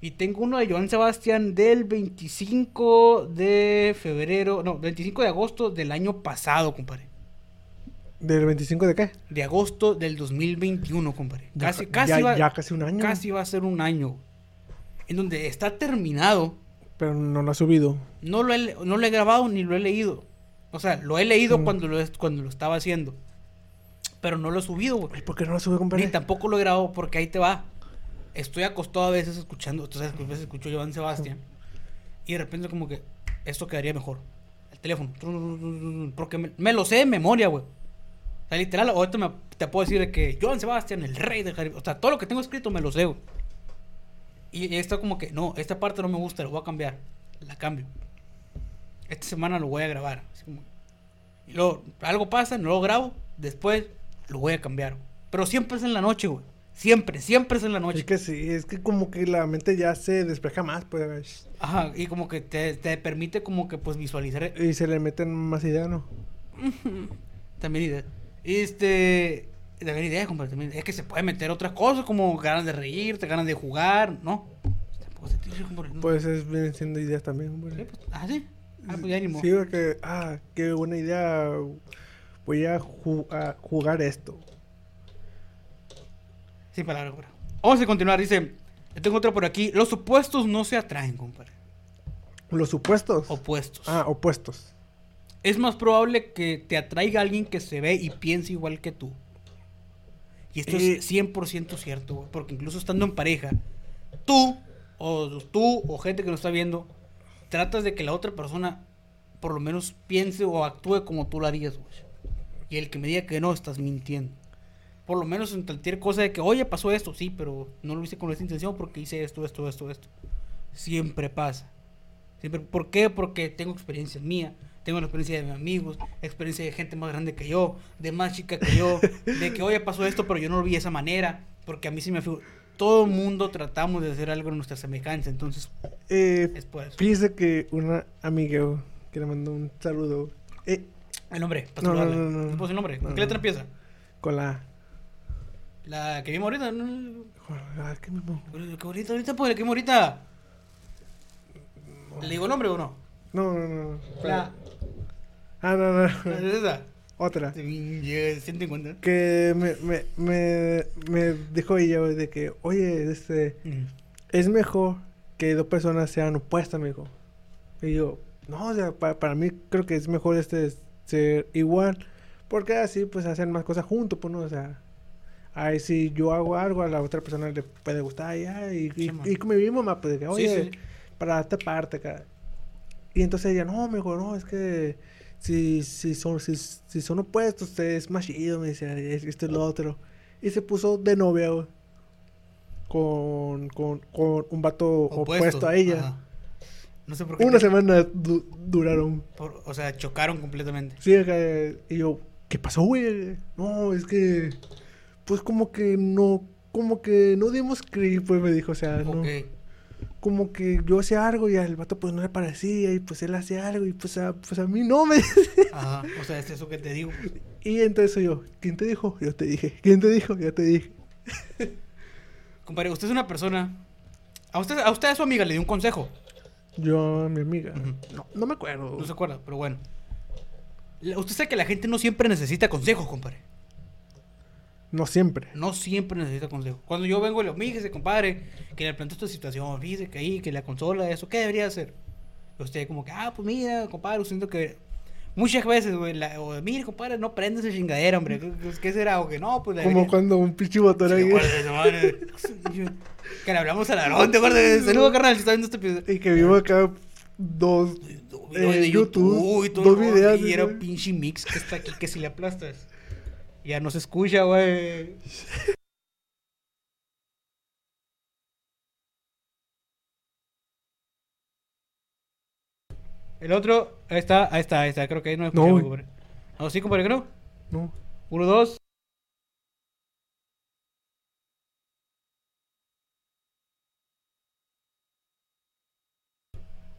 Y tengo uno de Joan Sebastián del 25 de febrero, no, 25 de agosto del año pasado, compadre. ¿Del 25 de qué? De agosto del 2021, compadre. Ya Casi, ca- casi, ya- va, ya casi un año. Casi va a ser un año. En donde está terminado. Pero no lo ha subido. No lo, he, no lo he grabado ni lo he leído. O sea, lo he leído Mm. cuando, lo, cuando lo estaba haciendo. Pero no lo he subido, güey. ¿Por qué no lo sube, compadre? Ni tampoco lo he grabado porque ahí te va. Estoy acostado a veces escuchando. Que a veces escucho Joan Sebastián. Y de repente como que esto quedaría mejor. El teléfono. Porque me, me lo sé de memoria, güey. O sea, literal, ahorita me, te puedo decir de que Joan Sebastián, el rey del Caribe. O sea, todo lo que tengo escrito me lo sé. Y, y esto como que, no, esta parte no me gusta, lo voy a cambiar. La cambio. Esta semana lo voy a grabar. Así como- y luego, algo pasa, no lo grabo. Después lo voy a cambiar. Pero siempre es en la noche, güey. Siempre, siempre es en la noche. Es que sí, es que como que la mente ya se despeja más, pues. Ajá, y como que te, te permite como que pues visualizar Y se le meten más ideas, ¿no? también idea. Este, también idea, compadre, también es que se puede meter otras cosas como ganas de reírte, ganas de jugar, ¿no? Tampoco se tira, compadre, ¿no? Pues es, vienen siendo ideas también, Sí, compadre. pues, ah, sí. Ah, pues ya. Sí, porque, ah, qué buena idea. Voy a, ju- a jugar esto. Sin palabras, compadre. Vamos a continuar, dice, tengo otra por aquí. Los opuestos no se atraen, compadre. Los supuestos. Opuestos. ah, opuestos. es más probable que te atraiga alguien que se ve y piense igual que tú. Y esto Eh. es 100% cierto, güey, porque incluso estando en pareja, tú o tú o gente que nos está viendo, tratas de que la otra persona por lo menos piense o actúe como tú lo harías, güey. Y el que me diga que no, estás mintiendo. Por lo menos en cualquier cosa de que, oye, pasó esto, sí, pero no lo hice con esta intención porque hice esto, esto, esto, esto. Siempre pasa. Siempre, ¿Por qué? Porque tengo experiencia mía, tengo la experiencia de mis amigos, experiencia de gente más grande que yo, de más chica que yo, de que, oye, pasó esto, pero yo no lo vi de esa manera, porque a mí sí me figura. Todo el mundo tratamos de hacer algo en nuestra semejanza, entonces Eh, es por eso. fíjese que una amiga que le mandó un saludo eh, El nombre, para No, no, no, no, no. ¿Te puedo decir el nombre? No, ¿Con qué letra empieza? con la. La que vimos ahorita. ¿no? Ah, ¿qué mismo? ¿Qué ahorita, ahorita, pues, la que vimos ahorita? ¿Le digo nombre o no? No, no, no. La. Ah, no, no. ¿Es esa? Otra. Llega 150. Que me, me, me, me dijo ella de que, oye, este, Mm. es mejor que dos personas sean opuestas, me dijo. Y yo, no, o sea, pa- para mí creo que es mejor este ser igual. Porque así, pues, hacen más cosas juntos, pues, ¿no? O sea, ahí si yo hago algo, a la otra persona le puede gustar, ya, y, y, Sí, man. y convivimos más, pues, que, Sí, oye, sí. para esta parte acá. Y entonces ella, no, me dijo, no, es que si, si, son, si, si son opuestos, es más chido, me decía, es- esto y lo otro. Y se puso de novia, güey, con, con, con un vato opuesto, a ella. Ajá. No sé por qué. Una te- semana du- duraron. por- o sea, chocaron completamente. Sí, acá, y yo, ¿qué pasó, güey? No, es que, pues como que no, como que no dimos clic, pues me dijo, o sea, no. Como que yo hacía algo y al vato pues no le parecía y pues él hacía algo y pues a, pues a mí no me... Ajá. O sea, es eso que te digo. y entonces yo, ¿quién te dijo? Yo te dije. ¿Quién te dijo? Yo te dije. Compadre, usted es una persona. A usted, a usted a su amiga le dio un consejo. Yo a mi amiga. No, no me acuerdo. No se acuerda, pero bueno. Usted sabe que la gente no siempre necesita consejos, compadre. No siempre. No siempre necesita consejo. Cuando yo vengo y le digo, fíjese, compadre, que le planteo esta situación, fíjese que ahí, que la consola, eso, ¿qué debería hacer? Y usted como que, ah, pues mira, compadre, siento que... Muchas veces, güey, la- o mire, compadre, no prende esa chingadera, hombre. ¿Qué, será? O que no, pues... Como debería- cuando un pinche botón Sí, ahí. madre. Yo, Que le hablamos a Larón, ¿te acuerdas? Saludos, carnal, si está viendo este episodio. Y que vivo acá dos... Eh, de YouTube, y todo dos videos, Y era un pinche mix que está aquí que si le aplastas. Ya no se escucha, güey. El otro, ahí está, ahí está, ahí está. Creo que ahí no No, escuchamos, güey. compadre. No, sí, compadre, creo. No. Uno, dos.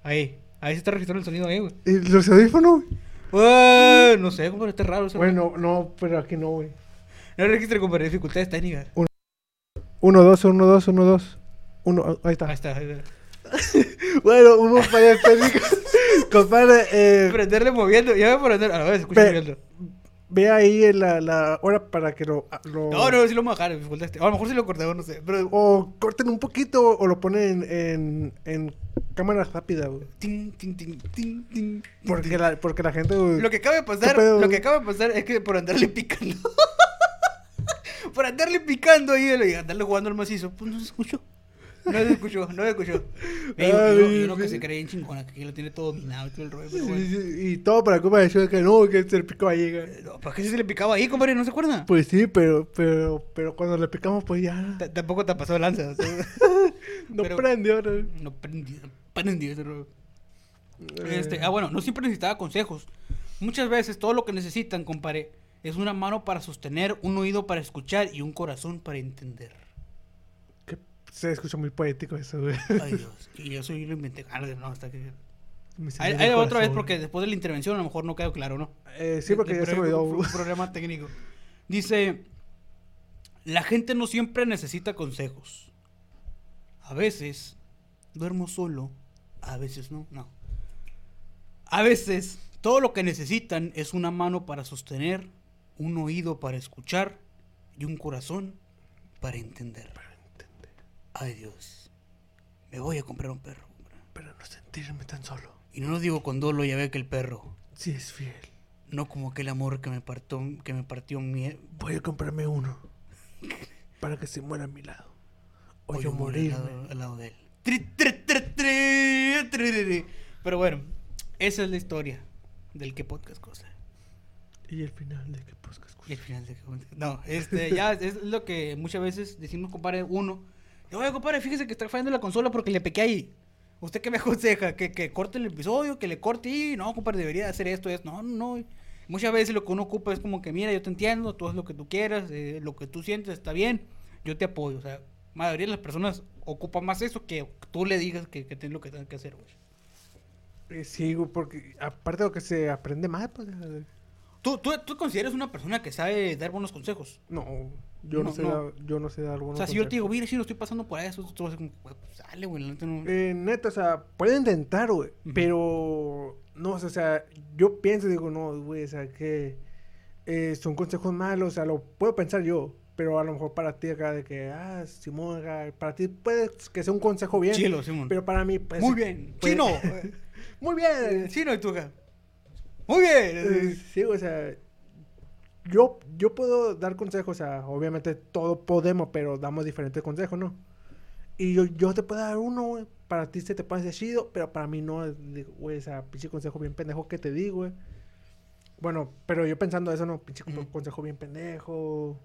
Ahí, ahí se está registrando el sonido ahí, güey. ¿Y los audífonos? Ué, no sé, compadre, está raro. eso. Bueno, no, pero aquí no, güey. No registre, compadre, dificultades técnicas. Uno, dos, uno, dos, uno, dos. Uno, ahí está. Ahí está. ahí está. Bueno, hubo fallas técnicas. Compadre, eh, Prenderle moviendo, ya voy a prender. A la vez, escucha moviendo. ve ahí la, la hora para que lo, lo- No, no, sí lo vamos a dejar, dificultades técnicas. A lo mejor sí lo cortamos, no sé. Pero. O corten un poquito o lo ponen en, en cámara rápida, güey. Tin, tin, tin, tin, tin, Porque la, porque la gente, güey, Lo que acaba de pasar, lo que acaba de pasar es que por andarle picando. por andarle picando ahí y andarle jugando al macizo, pues no se escuchó. No se escuchó, no se escuchó. Y uno, que se cree en chingona, que lo tiene todo dominado y todo el rollo, pero y, bueno. y- y todo para culpa de eso, que no, que se le picó ahí. güey. No, ¿Para qué se le picaba ahí, compadre? ¿No se acuerda? Pues sí, pero, pero, pero cuando le picamos, pues ya T- Tampoco te ha pasado lanza. no prendió. ¿no? No prendió, no rollo. Eh, Este, ah, bueno, no siempre necesitaba consejos. Muchas veces todo lo que necesitan, compadre, es una mano para sostener, un oído para escuchar y un corazón para entender. que se escucha muy poético eso, güey. Ay, Dios. Y yo soy lo inventé. Ah, no, hasta que... Ahí, otra vez porque después de la intervención a lo mejor no quedó claro, ¿no? Eh, sí, porque De- ya se me un problema técnico. Dice, la gente no siempre necesita consejos. A veces duermo solo, a veces no, no. A veces todo lo que necesitan es una mano para sostener, un oído para escuchar y un corazón para entender. Ay Dios, me voy a comprar un perro. Pero no sentirme tan solo. Y no lo digo con dolo, ya ve que el perro Sí es fiel. No como aquel amor que me partió, que me partió mi... Voy a comprarme uno. Para que se muera a mi lado. O, o yo morir morirme. al lado, al lado de él. Tri, tri, tri, Pero bueno, esa es la historia del que podcast cosa. Y el final de que pues, Y el final de que podcast. No, este, ya es lo que muchas veces decimos, compadre, uno. Oye, compadre, fíjese que está fallando la consola porque le pequé ahí. ¿Usted qué me aconseja? ¿Que, que corte el episodio? ¿Que le corte y No, compadre, debería hacer esto, esto. No, no, no. Muchas veces lo que uno ocupa es como que, mira, yo te entiendo, tú haz lo que tú quieras, eh, lo que tú sientes está bien, yo te apoyo. O sea, mayoría de las personas ocupan más eso que tú le digas que, que lo que tienes que hacer, güey. Eh, Sí, porque aparte de lo que se aprende más, pues. ¿Tú, tú, tú consideras una persona que sabe dar buenos consejos. No, yo no, No, sé no. dar, yo no sé dar algunos o sea, si yo te digo, consejos. mira, si no estoy pasando por eso, tú vas a como, pues sale, güey, la neta no. Eh, neta, o sea, puede intentar, güey, pero no, o sea, yo pienso, digo, no, güey, o sea, que eh, son consejos malos, o sea, lo puedo pensar yo, pero a lo mejor para ti acá de que, ah, Simón, acá, para ti puede que sea un consejo bien, Chilo, Simón. pero para mí, pues, Muy bien. Chino. Muy bien. Chino y tú acá. Muy bien. Eh, sí, o sea, yo, yo puedo dar consejos, o sea, obviamente todo podemos, pero damos diferentes consejos, ¿no? Y yo, yo te puedo dar uno, güey, para ti se te puede hacer chido, pero para mí no, güey, o sea, pinche consejo bien pendejo que te digo, güey. Bueno, pero yo pensando eso, no, pinche consejo bien pendejo.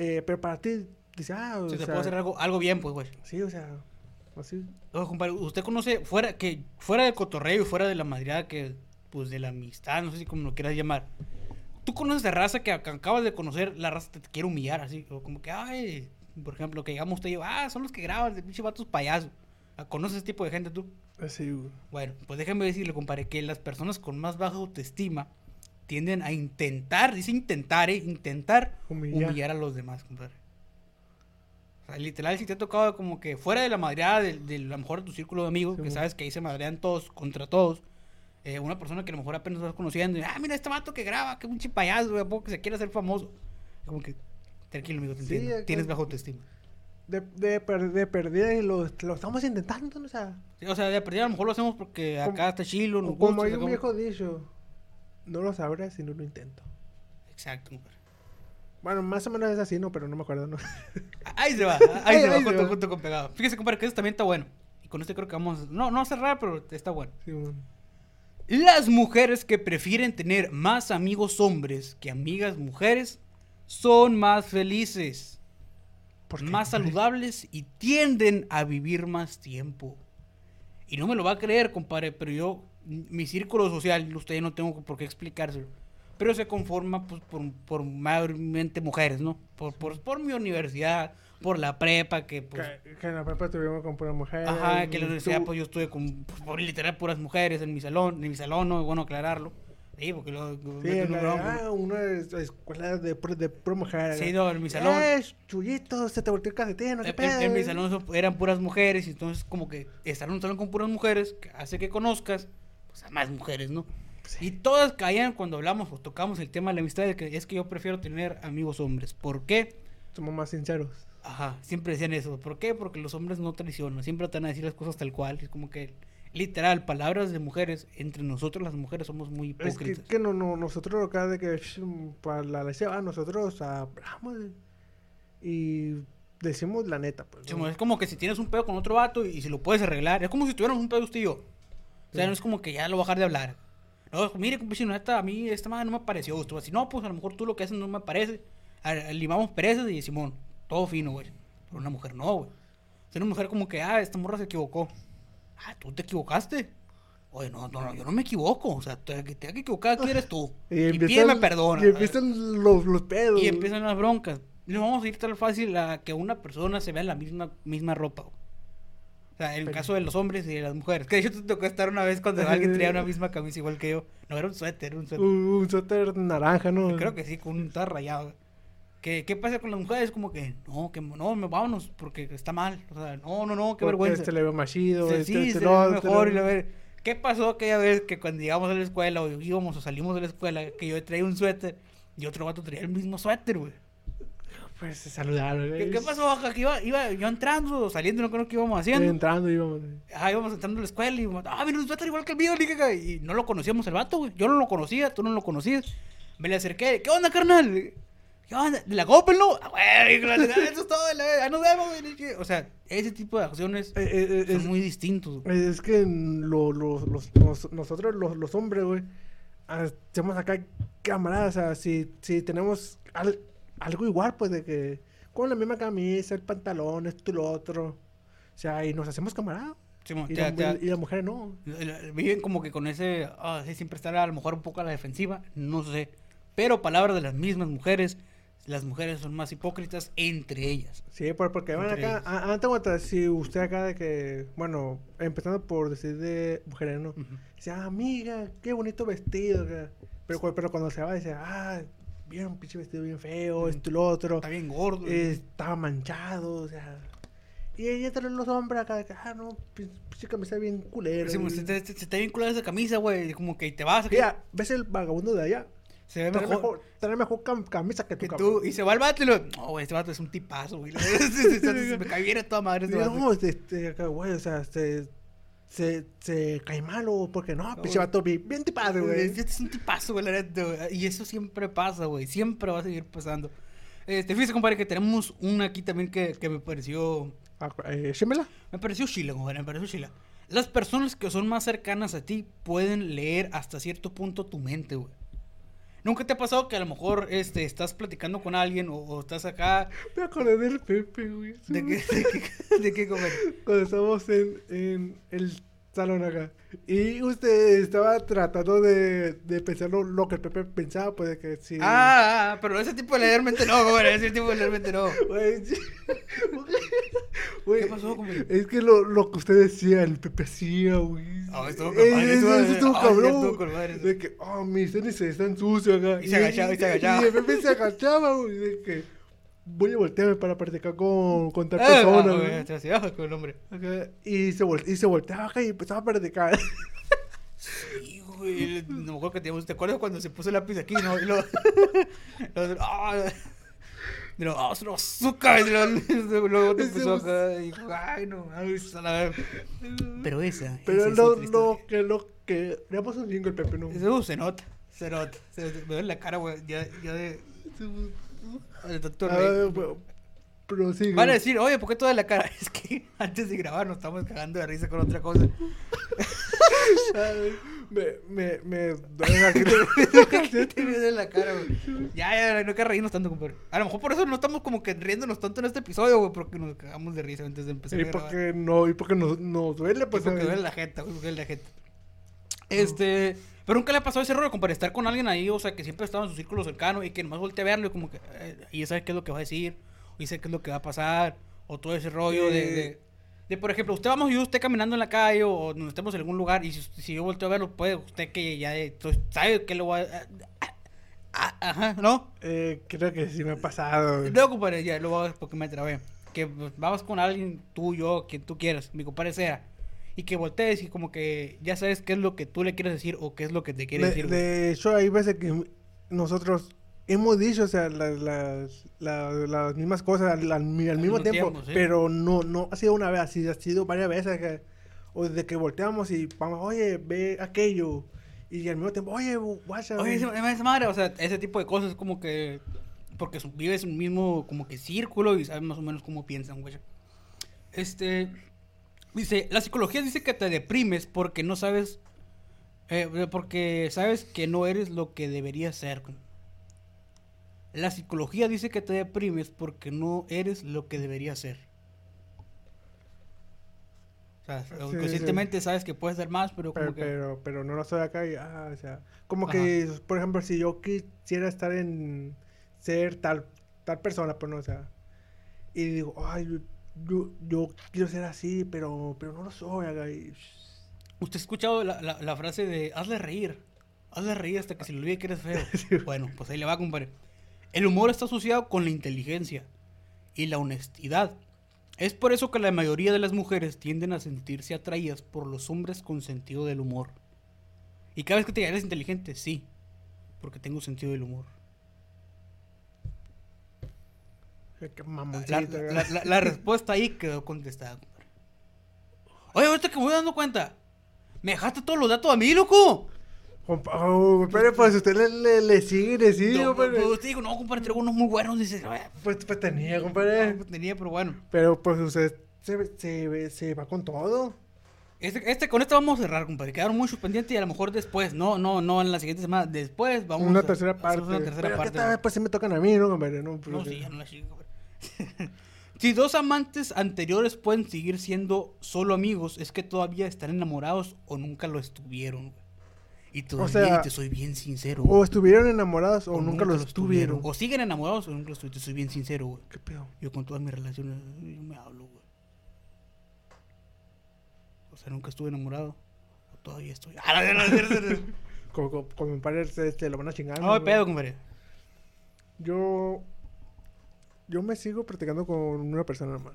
Eh, pero para ti, dice, ah, o Si te sea, puedo hacer algo, algo bien, pues, güey. sí, o sea, así. Oye, compadre, usted conoce, fuera, que, fuera del cotorreo y fuera de la madreada que, pues, de la amistad, no sé si como lo quieras llamar. Tú conoces de raza que, ac- acabas de conocer, la raza te, te quiere humillar, así, o como que, ay, por ejemplo, que digamos usted y yo, ah, son los que graban, de pinche vatos payasos. ¿Conoces ese tipo de gente tú? Así, güey. Bueno, pues déjame decirle, compadre, que las personas con más baja autoestima tienden a intentar, dice intentar, ¿eh? Intentar Humillar. humillar, a los demás, compadre. O sea, literal, si te ha tocado como que fuera de la madreada de, de a lo mejor de tu círculo de amigos, Sí, que sabes que ahí se madrean todos contra todos, eh, una persona que a lo mejor apenas vas conociendo, y, ah, mira este vato que graba, que un payaso, güey, ¿a poco que se quiere hacer famoso. Como que, tranquilo, amigo, te Sí, entiendo. Tienes baja autoestima. De, de, per- de perdida y lo, lo estamos intentando, ¿no? o sea. Sí, o sea, de perdida a lo mejor lo hacemos porque Como- acá está chilo, nos O como gusta, hay un sacamos- viejo dicho, no lo sabrás si no lo intento. Exacto. Bueno, más o menos es así, ¿no? Pero no me acuerdo, ¿no? Ahí se va, ahí, Ahí- se va, ahí se junto, va. junto con pegado. Fíjese, compadre, que eso también está bueno. Y con este creo que vamos. No, no a cerrar, pero está bueno. Sí, bueno. Las mujeres que prefieren tener más amigos hombres que amigas mujeres son más felices, ¿Por qué, más saludables y tienden a vivir más tiempo. Y no me lo va a creer, compadre, pero yo, mi círculo social, usted no tengo por qué explicárselo. Pero se conforma pues, por, por mayormente mujeres, ¿no? Por, por, por mi universidad, por la prepa, que pues... Que, que en la prepa estuvimos con pura mujer. Ajá, que en la tú- universidad pues yo estuve con pues, por literal puras mujeres en mi salón, en mi salón, no es bueno aclararlo. Sí, porque luego Sí, en la- ah, una es- escuela de, de pura mujer. Sí, no, en mi salón. Eh, chullito, se te volteó el calcetín, ¿no? ¿Qué En, en- en mi salón eran puras mujeres y entonces como que estar en un salón con puras mujeres hace que conozcas pues, a más mujeres, ¿no? Sí. Y todas caían cuando hablamos o tocamos el tema de la amistad de que es que yo prefiero tener amigos hombres. ¿Por qué? Somos más sinceros. Ajá, siempre decían eso. ¿Por qué? Porque los hombres no traicionan, siempre te van a decir las cosas tal cual. Es como que, literal, palabras de mujeres, entre nosotros las mujeres somos muy Es que, hipócritas. que no, no, nosotros acá de que mm, para la ah, nosotros hablamos y decimos la neta, pues. Es como que si tienes un pedo con otro vato y, si lo puedes arreglar, es como si tuviéramos un pedo usted y yo. O sea, no es como que ya lo voy a dejar de hablar. No, mire, compañero, neta, a mí esta madre no me pareció. Usted va a decir, no, pues a lo mejor tú lo que haces no me parece. A- Limamos perezas y Simón, todo fino, güey. Pero una mujer no, güey. O sea, una mujer como que, ah, esta morra se equivocó. Ah, tú te equivocaste. Oye, no, no, no, yo no me equivoco. O sea, te, que te que equivocar aquí eres tú. Y, empiezan- pídeme perdón. Y empiezan los, los pedos. Y empiezan las broncas. No vamos a ir tan fácil a que una persona se vea en la misma, misma ropa. güey. O sea, el Pero- caso de los hombres y de las mujeres. Que de hecho te tocó estar una vez cuando alguien traía una misma camisa igual que yo. No, era un suéter, un suéter. Un, un suéter naranja, ¿no? Creo que sí, con un todo rayado. ¿Qué, ¿Qué pasa con las mujeres? Como que, no, que no, vámonos, porque está mal. O sea, no, no, no, qué Porque vergüenza. Este le ve más chido. Sí, este, sí, este no, este mejor. y la ver- ¿Qué pasó aquella vez que cuando llegamos a la escuela o íbamos o salimos de la escuela, que yo traía un suéter y otro vato traía el mismo suéter, güey? Pues se saludaron. ¿Qué, güey. qué pasó, Oaxaca? Que iba, iba yo entrando, saliendo, no creo que íbamos haciendo. Entrando íbamos. Ajá, íbamos entrando a la escuela y íbamos, ah, mira, va a igual que el mío, que- y no lo conocíamos el vato, güey. Yo no lo conocía, tú no lo conocías. Me le acerqué, ¿qué onda, carnal? ¿Qué onda? ¿De la Coppel, no? Ah, güey, eso es todo, la- ahí nos vemos, güey. O sea, ese tipo de acciones Eh, eh, eh, son es, muy distintos. güey. es que lo- lo- los, nos- nosotros, los, los hombres, güey, hacemos acá camaradas. O sea, si, si tenemos al- algo igual, pues de que con la misma camisa, el pantalón, esto y lo otro. O sea, y nos hacemos camaradas. Sí, Y, te- la- te- y las mujeres no. Viven como que con ese, ah, sí, siempre estar a lo mejor un poco a la defensiva, no sé. Pero palabras de las mismas mujeres, las mujeres son más hipócritas entre ellas. Sí, por- porque van Entre acá, a- antes aguanta, si usted acá de que, bueno, empezando por decir de mujeres, ¿no? Ujú. Dice, ah, amiga, qué bonito vestido. acá". Pero, pero cuando se va, dice, ah, bien pinche vestido bien feo, esto y lo otro. Está bien gordo. eh, estaba manchado, o sea. Y ahí entran los hombres acá, de que, ah, no, pin- pinche camisa bien culera. Sí, se, te, se- se te vinculada esa camisa, güey. Como que te vas. Mira, ves el vagabundo de allá. se ve Trae mejor, mejor, trae mejor cam- camisa que tú, que tú. Y se va el vato y lo. No, güey, este vato es un tipazo, güey. Se- se- se- me cae bien a toda madre este Digo, vato. no, este, este, acá, güey, o sea, se, se, se cae malo, porque no, pinche güey. vato bien, bien tipado, güey. Este es un tipazo, güey, la. Y eso siempre pasa, güey. Siempre va a seguir pasando. Este, fíjese, compadre, que tenemos una aquí también que, que me pareció. Ah, eh. Me pareció chila, güey. Me pareció chila. Las personas que son más cercanas a ti pueden leer hasta cierto punto tu mente, güey. ¿Nunca te ha pasado que a lo mejor este, estás platicando con alguien o, o estás acá? Me acordé del Pepe, güey. ¿De qué, de qué, de qué comer? Cuando estábamos en, en el acá. Y usted estaba tratando de, de pensar lo, lo que el Pepe pensaba, pues de que sí. Ah, ah, pero ese tipo de no, güey. Ese tipo de leer mente no. Güey, sí. Güey, ¿Qué pasó, compadre? Es que lo, lo que usted decía, el Pepe hacía, güey. Ah, estuvo con madre, eso- estuvo- eso estuvo sí, cabrón. estuvo con madre eso. De que, oh, mis tenis están sucios acá. Y se agachaba, y se agachaba. Y el Pepe se agachaba, güey. De que voy a voltearme para practicar con, con tal Ah, persona, ah, te hacía con el hombre. Acá, y, se y se volteaba acá y empezaba a practicar. Sí, güey. No me acuerdo que teníamos. ¿Te acuerdas cuando se puso el lápiz aquí, no? Y lo. ah, y lo, ah, se lo azúcar. Y luego te bus- acá. Y dijo, ay, no. Pero esa. Pero lo historia. que lo que le pasó un chingo el Pepe, ¿no? Eso se nota. Se nota. Se, me duele la cara, güey. Ya, ya de. Reír. pero, pero sí. Van a decir, oye, ¿por qué toda la cara? Es que antes de grabar nos estamos cagando de risa con otra cosa. Me, me, me duele la ¿Qué te viene en la cara, güey? Ya, ya, no hay que reírnos tanto, compadre. A lo mejor por eso no estamos como que riéndonos tanto en este episodio, güey, porque nos cagamos de risa antes de empezar Y a grabar. porque no, y porque nos, nos duele, Pues porque duele la jeta, güey, porque duele la jeta. Este, pero nunca le ha pasado ese rollo, compadre, estar con alguien ahí, o sea, que siempre estaba en su círculo cercano y que nomás voltea a verlo y como que, eh, y sabe qué es lo que va a decir, ya sabe qué es lo que va a pasar, o todo ese rollo de, Eh. de, de, por ejemplo, usted vamos yo, usted caminando en la calle o, o nos estemos en algún lugar y si, si yo volteo a verlo, puede usted que ya eh, entonces, sabe que lo va a... ah, ah, Ajá, ¿no? Eh, creo que sí me ha pasado. No, compadre, ya lo voy a porque me trabé. Que pues, vamos con alguien, tú, yo, quien tú quieras, mi compadre sea. Y que voltees y como que ya sabes qué es lo que tú le quieres decir o qué es lo que te quiere De, decir. güey. de hecho, hay veces que nosotros hemos dicho, o sea, las, las, las, las mismas cosas al, al- mismo tiempo, tiempo, sí. pero no, no ha sido una vez, así, ha sido varias veces. Que, o desde que volteamos y vamos, oye, ve aquello. Y al mismo tiempo, oye, guacha. Oye, esa madre, o sea, ese tipo de cosas como que... Porque vives un mismo como que círculo y sabes más o menos cómo piensan, güey. Este... Dice, la psicología dice que te deprimes porque no sabes... eh, porque sabes que no eres lo que deberías ser. La psicología dice que te deprimes porque no eres lo que deberías ser. O sea, Sí, conscientemente sabes que puedes ser más, pero como pero, que... pero, pero no lo soy acá y, ah, o sea, como Ajá. que, por ejemplo, si yo quisiera estar en ser tal, tal persona, pues no, o sea, y digo, ay, yo, yo, quiero ser así, pero, pero no lo soy acá y, ¿Usted ha escuchado la, la- la frase de hazle reír? Hazle reír hasta que se le olvide que eres feo. Bueno, pues ahí le va, compadre. El humor está asociado con la inteligencia y la honestidad. Es por eso que la mayoría de las mujeres tienden a sentirse atraídas por los hombres con sentido del humor. Y cada vez que te digan, eres inteligente, sí, porque tengo sentido del humor. Qué La, la- la- la respuesta ahí quedó contestada. Oye, ahorita que me voy dando cuenta, me dejaste todos los datos a mí, loco. Oh, compadre, pues usted le, le, le sigue, le sigue, No, compadre. pues, usted dijo, no, compadre, traigo unos muy buenos. Dice, "Ay, Pues, pues tenía, compadre. pues, tenía, pero bueno. Pero pues usted se, se, se va con todo. Este, este, con esto vamos a cerrar, compadre. Quedaron muchos pendientes y a lo mejor después, no, no, no en la siguiente semana, después vamos una a tercera hacer parte. Una tercera Pero parte. esta vez pues sí me tocan a mí, ¿no, compadre? No, No, pues, sí, ya no la sigo, compadre. si dos amantes anteriores pueden seguir siendo solo amigos, es que todavía están enamorados o nunca lo estuvieron. Y todavía, sea, y te soy bien sincero. O estuvieron enamorados o, nunca, los tuvieron. O siguen enamorados o nunca los tuvieron. Te soy bien sincero, güey. ¿Qué pedo? Yo con todas mis relaciones, yo me hablo, güey. O sea, nunca estuve enamorado. O todavía estoy. Ah. Con, con, con mi padre se, se lo van a chingar. No, pedo, compadre. Yo. Yo me sigo practicando con una persona nomás.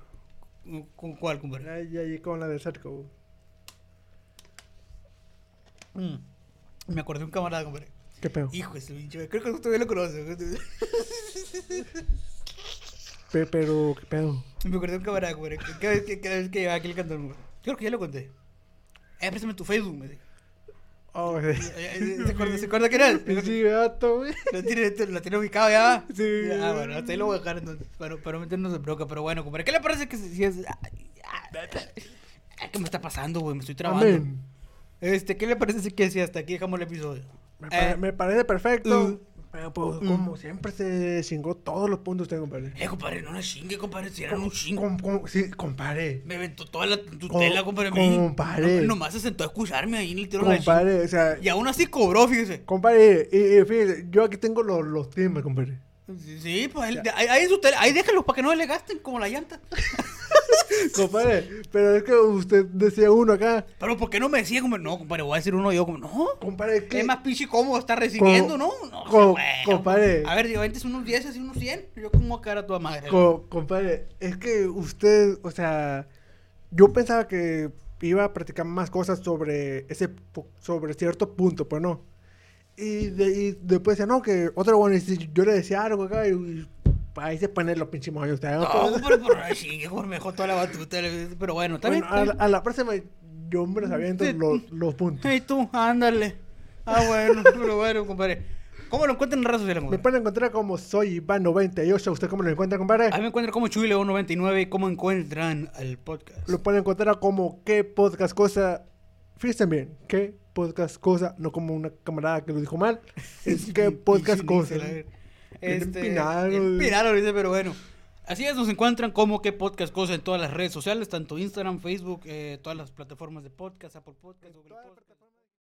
¿Con cuál, compadre? Ahí, ahí con la del cerco. Mm. Me acordé de un camarada, compadre. ¿Qué pedo? Hijo de su pinche, creo que usted todavía lo conoce. Pe- pero, ¿qué pedo? Me acordé de un camarada, compadre. Cada vez que, cada vez que llevaba aquí el cantón, compadre. Creo que ya lo conté. Eh, préstame tu Facebook, me dijo. Oh, Eh, eh, ¿Se acuerda, ¿Se acuerda que era? Pinche gato, güey. Lo tiene, lo tiene ubicado ya. Sí. Ah, bueno, hasta ahí lo voy a dejar entonces. Para, para meternos en bronca. Pero bueno, compadre, ¿qué le parece que si es. ¿Qué me está pasando, güey? Me estoy trabando. Amén. Este, ¿qué le parece que si hasta aquí dejamos el episodio? Me, pare- Eh, me parece perfecto. uh, pero, pues, uh. como siempre, se chingó todos los puntos usted, compadre. Eh, compadre, no la chingue, compadre. Si eran un chingo. com- com- sí, compadre. Me aventó toda la tutela, compadre. compadre. No, nomás se sentó a escucharme ahí en el tiro de Compadre, o sea. Y aún así cobró, fíjese. compadre, y, y fíjese, yo aquí tengo los, los compadre. Sí, pues ahí, ahí, ahí ahí déjenlos para que no le gasten como la llanta. compadre, pero es que usted decía uno acá. Pero ¿por qué no me decía como, no, compadre, voy a decir uno yo como, no? Compadre, que. Es más pinche cómodo estar recibiendo, ¿no? No, co- compadre. A ver, digo, antes unos 10, así unos 100. Yo como cara a toda madre. co- compadre, es que usted, o sea, yo pensaba que iba a practicar más cosas sobre ese, sobre cierto punto, pues no. Y, de- y después decía, no, que otro bueno, y yo le decía algo acá y, y ahí se ponen los pinches moños. ¿no? Por ahí chingue, mejor me toda la batuta. Pero bueno, está Bueno, a, a la próxima yo me los aviento Sí. los, los puntos. Hey, tú, ándale. Ah, bueno, pero bueno, compadre. ¿Cómo lo encuentran en redes sociales, Me compadre? pueden encontrar como soy Iván98. ¿Usted cómo lo encuentra, compadre? A mí me encuentran como Chuy99 y cómo encuentran al podcast. Lo pueden encontrar como qué podcast cosa. Fíjense bien, qué podcast cosa, no como una camarada que lo dijo mal. Es qué podcast cosa. Este, empinado, dice, pero bueno. Así es, nos encuentran como que podcast cosa en todas las redes sociales, tanto Instagram, Facebook, eh, todas las plataformas de podcast, Apple Podcast, Google Podcast.